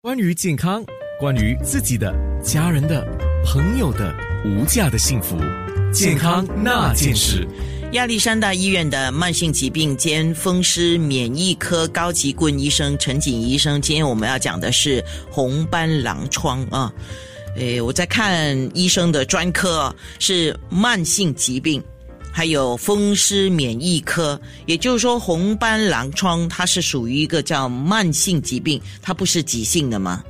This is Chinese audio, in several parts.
关于健康，关于自己的、家人的、朋友的无价的幸福，健康那件事。亚历山大医院的慢性疾病兼风湿免疫科高级顾问医生陈锦医生，今天我们要讲的是红斑狼疮啊。诶，我在看医生的专科是慢性疾病。还有风湿免疫科，也就是说，红斑狼疮它是属于一个叫慢性疾病，它不是急性的吗？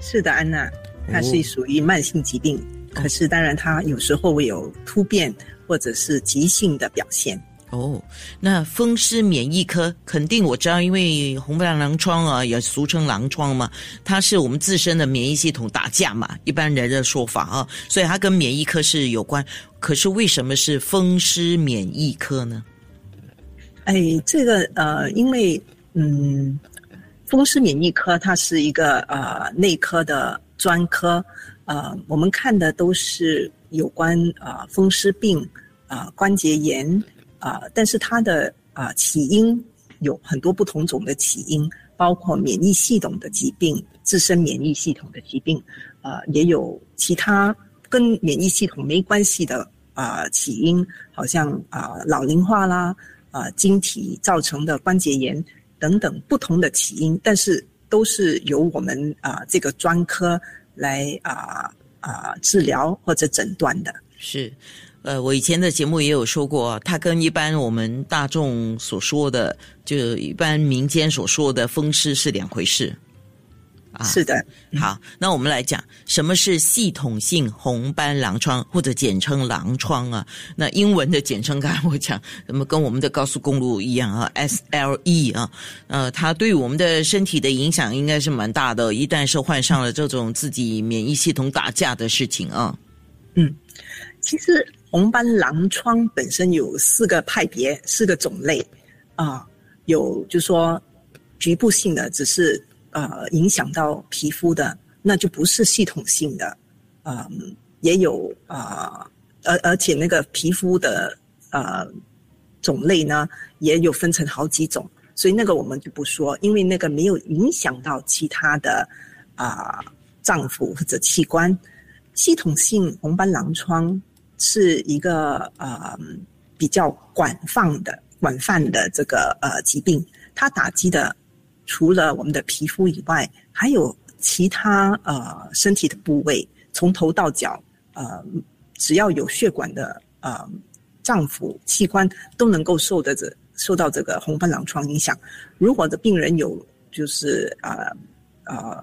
是的，安娜，它是属于慢性疾病，可是当然它有时候会有突变或者是急性的表现。哦，那风湿免疫科肯定我知道，因为红斑狼疮啊，也俗称狼疮嘛，它是我们自身的免疫系统打架嘛，一般人的说法啊，所以它跟免疫科是有关。可是为什么是风湿免疫科呢？哎，这个呃，因为嗯，风湿免疫科它是一个呃内科的专科，呃，我们看的都是有关啊风湿病啊关节炎。啊，但是它的啊起因有很多不同种的起因，包括免疫系统的疾病、自身免疫系统的疾病，啊，也有其他跟免疫系统没关系的啊起因，好像啊老龄化啦，啊晶体造成的关节炎等等不同的起因，但是都是由我们啊这个专科来啊啊治疗或者诊断的。是。呃，我以前的节目也有说过，它跟一般我们大众所说的，就一般民间所说的风湿是两回事。啊，是的。好，那我们来讲什么是系统性红斑狼疮，或者简称狼疮啊？那英文的简称，刚才我讲，怎么跟我们的高速公路一样啊？SLE 啊，呃，它对我们的身体的影响应该是蛮大的。一旦是患上了这种自己免疫系统打架的事情啊，嗯，其实。红斑狼疮本身有四个派别，四个种类，啊，有就说局部性的，只是呃影响到皮肤的，那就不是系统性的，嗯，也有啊，而而且那个皮肤的呃种类呢，也有分成好几种，所以那个我们就不说，因为那个没有影响到其他的啊脏腑或者器官，系统性红斑狼疮。是一个呃比较广泛的、广泛的这个呃疾病，它打击的除了我们的皮肤以外，还有其他呃身体的部位，从头到脚，呃，只要有血管的呃脏腑器官都能够受的这受到这个红斑狼疮影响。如果的病人有就是呃呃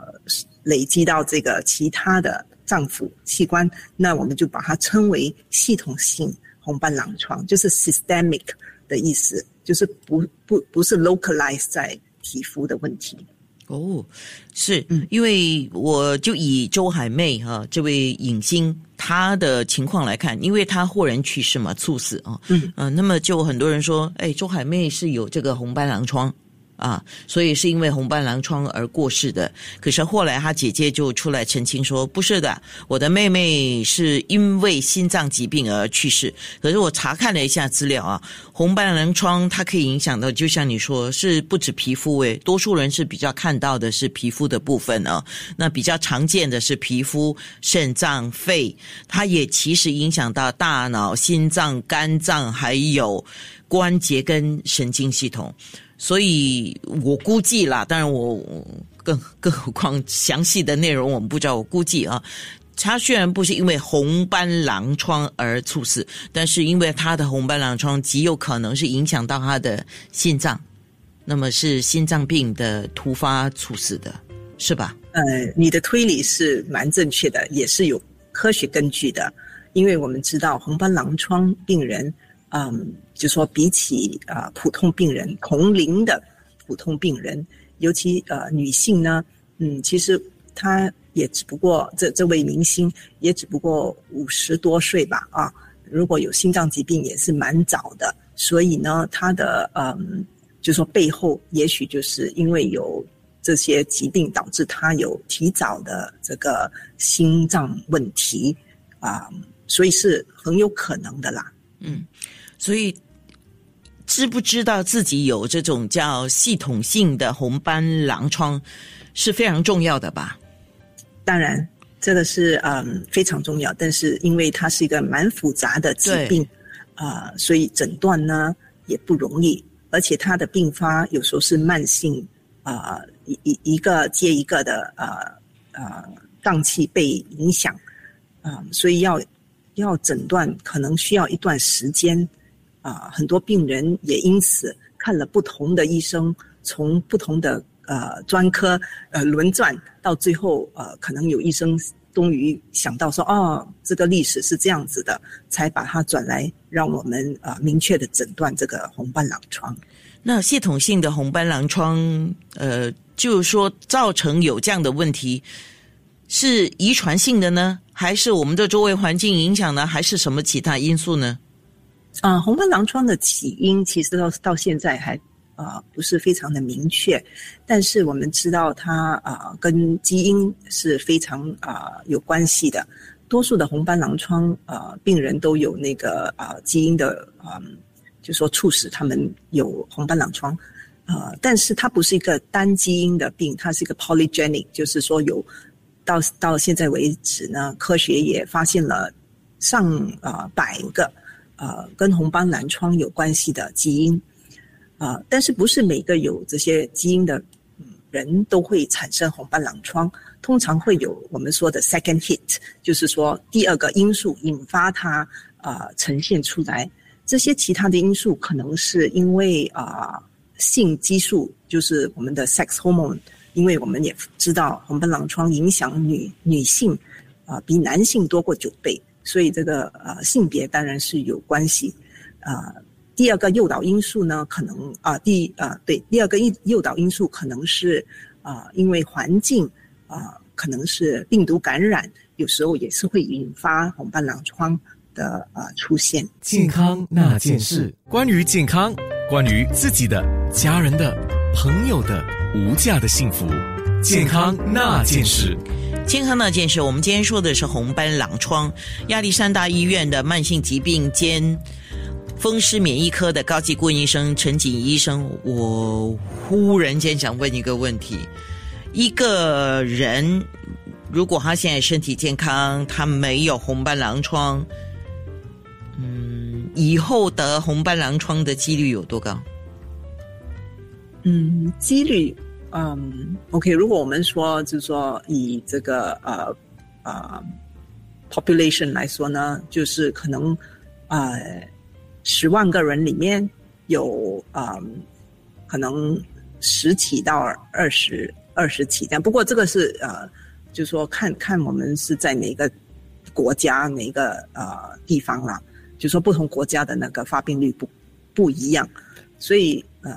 累积到这个其他的。脏腑器官，那我们就把它称为系统性红斑狼疮，就是 systemic 的意思，就是不不不是 localize 在皮肤的问题。哦，是，因为我就以周海媚哈这位影星她的情况来看，因为她豁然去世嘛，猝死啊，嗯嗯，那么就很多人说，哎，周海媚是有这个红斑狼疮。啊，所以是因为红斑狼疮而过世的。可是后来他姐姐就出来澄清说，不是的，我的妹妹是因为心脏疾病而去世。可是我查看了一下资料啊，红斑狼疮它可以影响到，就像你说，是不止皮肤诶，多数人是比较看到的是皮肤的部分啊。那比较常见的是皮肤、肾脏、肺，它也其实影响到大脑、心脏、肝脏，还有关节跟神经系统。所以我估计啦，当然我更 更何况详细的内容我们不知道。我估计啊，他虽然不是因为红斑狼疮而猝死，但是因为他的红斑狼疮极有可能是影响到他的心脏，那么是心脏病的突发猝死的，是吧？呃，你的推理是蛮正确的，也是有科学根据的，因为我们知道红斑狼疮病人。嗯，就说比起啊普通病人同龄的普通病人，尤其呃女性呢，嗯，其实她也只不过这这位明星也只不过五十多岁吧啊，如果有心脏疾病也是蛮早的，所以呢，她的嗯，就说背后也许就是因为有这些疾病导致她有提早的这个心脏问题啊，所以是很有可能的啦，嗯。所以，知不知道自己有这种叫系统性的红斑狼疮，是非常重要的吧？当然，这个是嗯非常重要，但是因为它是一个蛮复杂的疾病，啊，所以诊断呢也不容易，而且它的并发有时候是慢性，啊一一一个接一个的，呃呃脏器被影响，啊，所以要要诊断可能需要一段时间，啊，很多病人也因此看了不同的医生，从不同的。呃，专科呃轮转到最后，呃，可能有医生终于想到说，哦，这个历史是这样子的，才把它转来，让我们呃明确的诊断这个红斑狼疮。那系统性的红斑狼疮，呃，就是说造成有这样的问题，是遗传性的呢，还是我们的周围环境影响呢，还是什么其他因素呢？啊，红斑狼疮的起因其实到到现在还。啊，不是非常的明确，但是我们知道它啊跟基因是非常啊有关系的。多数的红斑狼疮啊病人都有那个啊基因的啊，就说促使他们有红斑狼疮啊，但是它不是一个单基因的病，它是一个 polygenic，就是说有到到现在为止呢，科学也发现了上啊百个呃跟红斑狼疮有关系的基因。啊，但是不是每个有这些基因的人都会产生红斑狼疮？通常会有我们说的 second hit，就是说第二个因素引发它啊呈现出来。这些其他的因素可能是因为啊性激素，就是我们的 sex hormone，因为我们也知道红斑狼疮影响女女性啊比男性多过九倍，所以这个呃性别当然是有关系啊。第二个诱导因素呢，可能啊，第啊对，第二个诱诱导因素可能是啊，因为环境啊，可能是病毒感染，有时候也是会引发红斑狼疮的啊出现。健康那件事，关于健康，关于自己的、家人的、朋友的无价的幸福，健康那件事，健康那件事，我们今天说的是红斑狼疮，亚历山大医院的慢性疾病兼。风湿免疫科的高级顾问医生陈锦医生，我忽然间想问一个问题：一个人如果他现在身体健康，他没有红斑狼疮，嗯，以后得红斑狼疮的几率有多高？嗯，几率，嗯，OK，如果我们说就是说以这个呃呃 population 来说呢，就是可能啊。十万个人里面有啊，可能十起到二十二十起这样。不过这个是呃，就是说看看我们是在哪个国家哪个呃地方啦，就说不同国家的那个发病率不不一样，所以呃，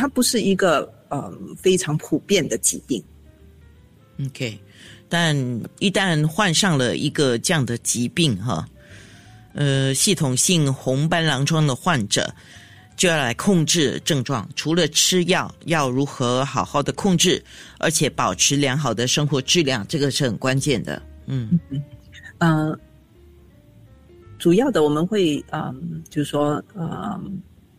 它不是一个呃非常普遍的疾病。OK，但一旦患上了一个这样的疾病哈。呃，系统性红斑狼疮的患者就要来控制症状，除了吃药，要如何好好的控制，而且保持良好的生活质量，这个是很关键的。嗯嗯，呃，主要的我们会嗯，就是说呃，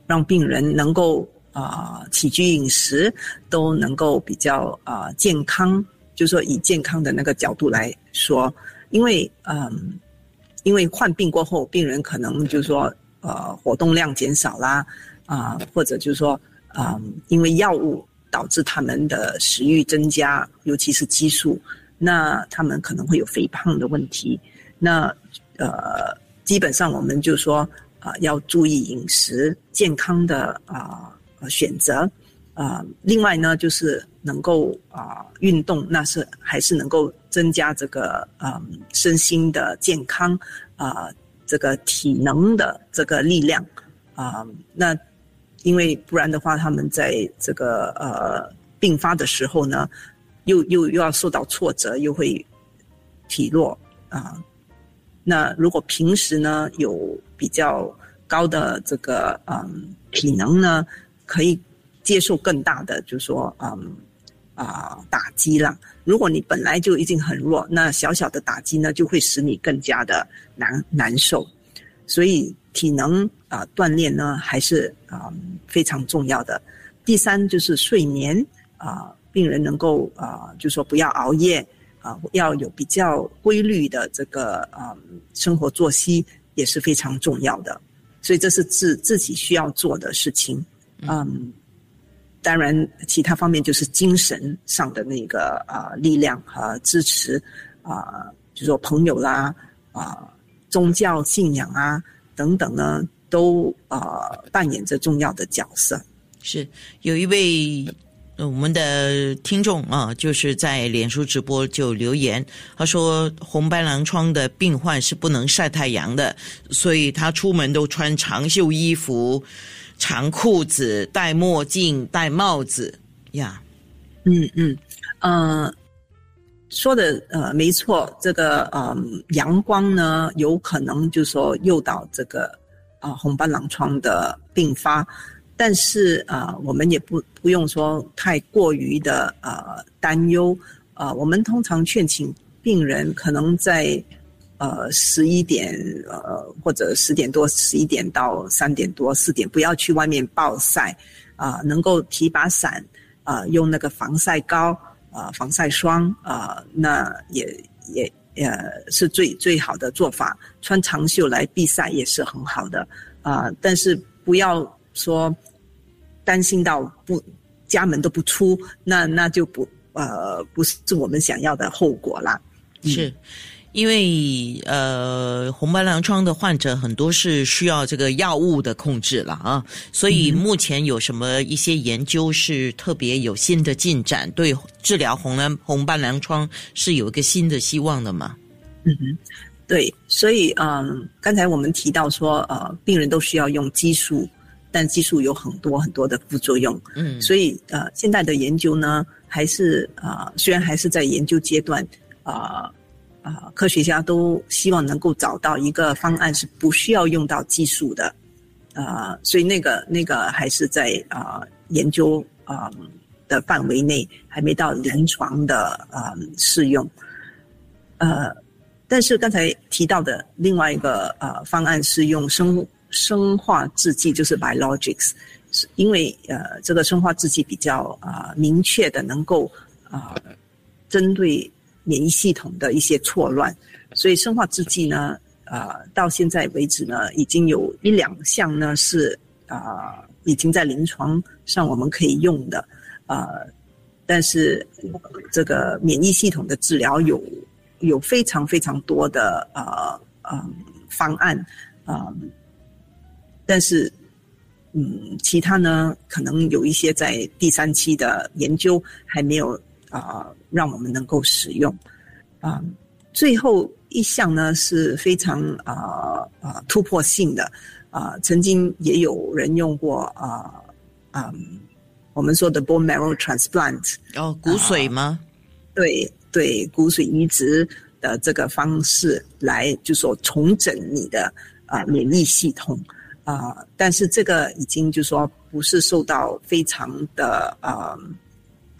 让病人能够啊起居饮食都能够比较啊健康，就是说以健康的那个角度来说，因为嗯。因为患病过后，病人可能就是说，呃，活动量减少啦，啊，或者就是说，啊，因为药物导致他们的食欲增加，尤其是激素，那他们可能会有肥胖的问题。那呃，基本上我们就说，啊，要注意饮食健康的啊选择。啊，另外呢，就是能够啊运动，那是还是能够增加这个嗯身心的健康啊，这个体能的这个力量啊。那因为不然的话，他们在这个呃病发的时候呢，又又又要受到挫折，又会体弱啊。那如果平时呢有比较高的这个嗯体能呢，可以。接受更大的，就是说，嗯，啊，打击了。如果你本来就已经很弱，那小小的打击呢，就会使你更加的难难受。所以体能啊锻炼呢，还是啊非常重要的。第三就是睡眠啊，病人能够啊，就说不要熬夜啊，要有比较规律的这个啊生活作息也是非常重要的。所以这是自自己需要做的事情。嗯，当然其他方面就是精神上的那个啊力量和支持啊，就说朋友啦啊，宗教信仰啊等等呢，都啊扮演着重要的角色。是有一位我们的听众啊，就是在脸书直播就留言，他说红斑狼疮的病患是不能晒太阳的，所以他出门都穿长袖衣服、长裤子、戴墨镜、戴帽子呀。嗯嗯，呃，说的呃没错，这个呃阳光呢有可能就是说诱导这个啊红斑狼疮的并发。但是啊，我们也不不用说太过于的呃担忧啊。我们通常劝请病人，可能在呃十一点呃或者十点多、十一点到三点多、四点，不要去外面暴晒啊，能够提把伞啊，用那个防晒膏啊、防晒霜啊，那也也呃是最最好的做法。穿长袖来避晒也是很好的啊，但是不要说。担心到不家门都不出，那那就不呃不是我们想要的后果啦。是，因为呃红斑狼疮的患者很多是需要这个药物的控制了啊，所以目前有什么一些研究是特别有新的进展，对治疗红蓝红斑狼疮是有一个新的希望的吗？嗯哼，对，所以嗯刚才我们提到说呃病人都需要用激素。但激素有很多很多的副作用，嗯，所以呃，现在的研究呢，还是啊，虽然还是在研究阶段，啊啊，科学家都希望能够找到一个方案是不需要用到技术的，啊，所以那个那个还是在啊研究啊的范围内，还没到临床的啊试用，呃，但是刚才提到的另外一个呃方案是用生。生化制剂就是 biologics，是因为呃这个生化制剂比较啊明确的能够啊针对免疫系统的一些错乱，所以生化制剂呢啊到现在为止呢已经有一两项呢是啊已经在临床上我们可以用的啊，但是这个免疫系统的治疗有有非常非常多的呃呃方案啊。但是，嗯，其他呢，可能有一些在第三期的研究还没有啊，让我们能够使用。啊，最后一项呢是非常啊啊突破性的啊，曾经也有人用过啊啊，我们说的 bone marrow transplant 哦，骨髓吗？对对，骨髓移植的这个方式来，就说重整你的啊免疫系统。啊，但是这个已经就说不是受到非常的啊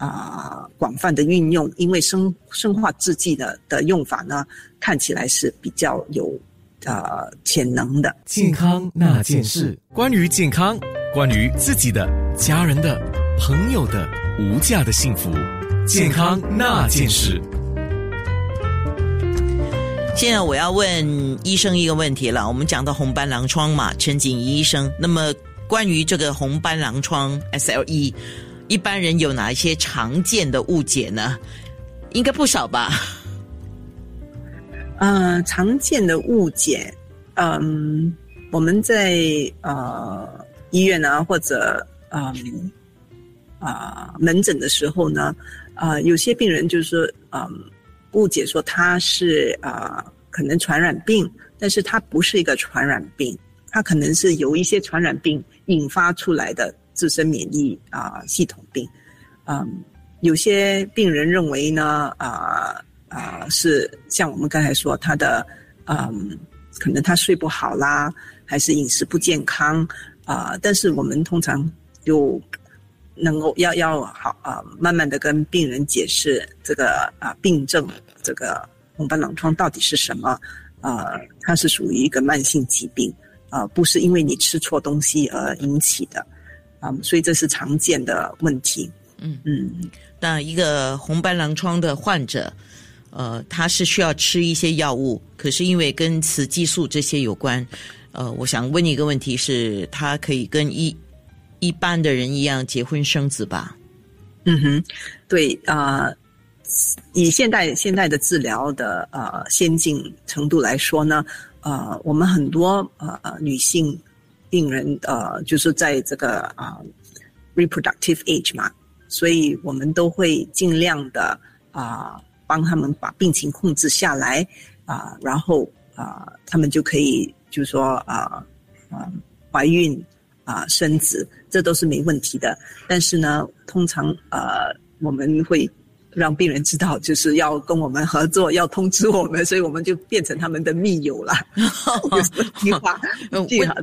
啊广泛的运用，因为生生化制剂的的用法呢，看起来是比较有呃潜能的。健康那件事，关于健康，关于自己的、家人的、朋友的无价的幸福，健康那件事。现在我要问医生一个问题了。我们讲到红斑狼疮嘛，陈景怡医生。那么关于这个红斑狼疮 （SLE），一般人有哪一些常见的误解呢？应该不少吧？呃，常见的误解，嗯，我们在呃医院啊，或者嗯啊门诊的时候呢，啊，有些病人就是说，嗯。误解说它是啊，可能传染病，但是它不是一个传染病，它可能是由一些传染病引发出来的自身免疫啊系统病。嗯，有些病人认为呢，啊啊是像我们刚才说他的嗯，可能他睡不好啦，还是饮食不健康啊，但是我们通常就。能够要要好啊，慢慢的跟病人解释这个啊病症，这个红斑狼疮到底是什么？啊，它是属于一个慢性疾病，啊，不是因为你吃错东西而引起的，啊，所以这是常见的问题。嗯嗯，那一个红斑狼疮的患者，呃，他是需要吃一些药物，可是因为跟雌激素这些有关，呃，我想问一个问题是，他可以跟一一般的人一样结婚生子吧？嗯哼，对啊，以现代现代的治疗的呃先进程度来说呢，呃，我们很多呃女性病人呃，就是在这个啊 reproductive age 嘛。所以我们都会尽量的啊，帮他们把病情控制下来啊，然后啊，他们就可以就是说啊啊怀孕啊生子，这都是没问题的。但是呢，通常呃我们会让病人知道，就是要跟我们合作，要通知我们，所以我们就变成他们的密友了。计 划计划。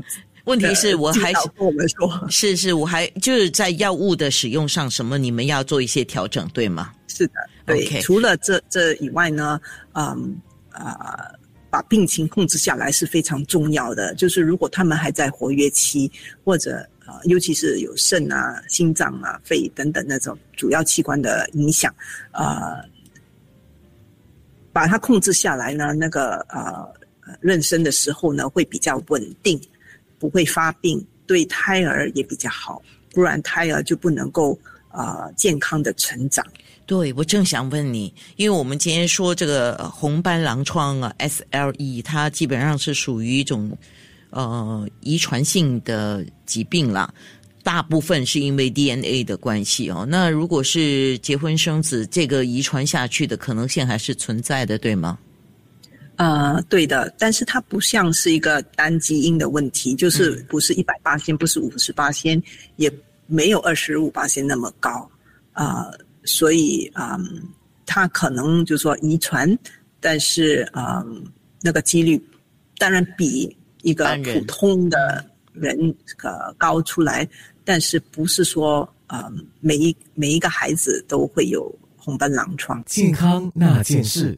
问题是我还跟我们说，是 是，我还就是在药物的使用上，什么你们要做一些调整，对吗？是的，对。除了这这以外呢，嗯啊，把病情控制下来是非常重要的。就是如果他们还在活跃期，或者啊，尤其是有肾啊、心脏啊、肺等等那种主要器官的影响，啊，把它控制下来呢，那个呃，妊娠的时候呢，会比较稳定。不会发病，对胎儿也比较好，不然胎儿就不能够呃健康的成长。对，我正想问你，因为我们今天说这个红斑狼疮啊，SLE，它基本上是属于一种呃遗传性的疾病啦，大部分是因为 DNA 的关系哦。那如果是结婚生子，这个遗传下去的可能性还是存在的，对吗？呃，对的，但是它不像是一个单基因的问题，就是不是一百八千，不是五十八千，也没有二十五八千那么高，啊，所以嗯，它可能就是说遗传，但是嗯，那个几率当然比一个普通的人呃高出来，但是不是说啊，每一每一个孩子都会有红斑狼疮？健康那件事。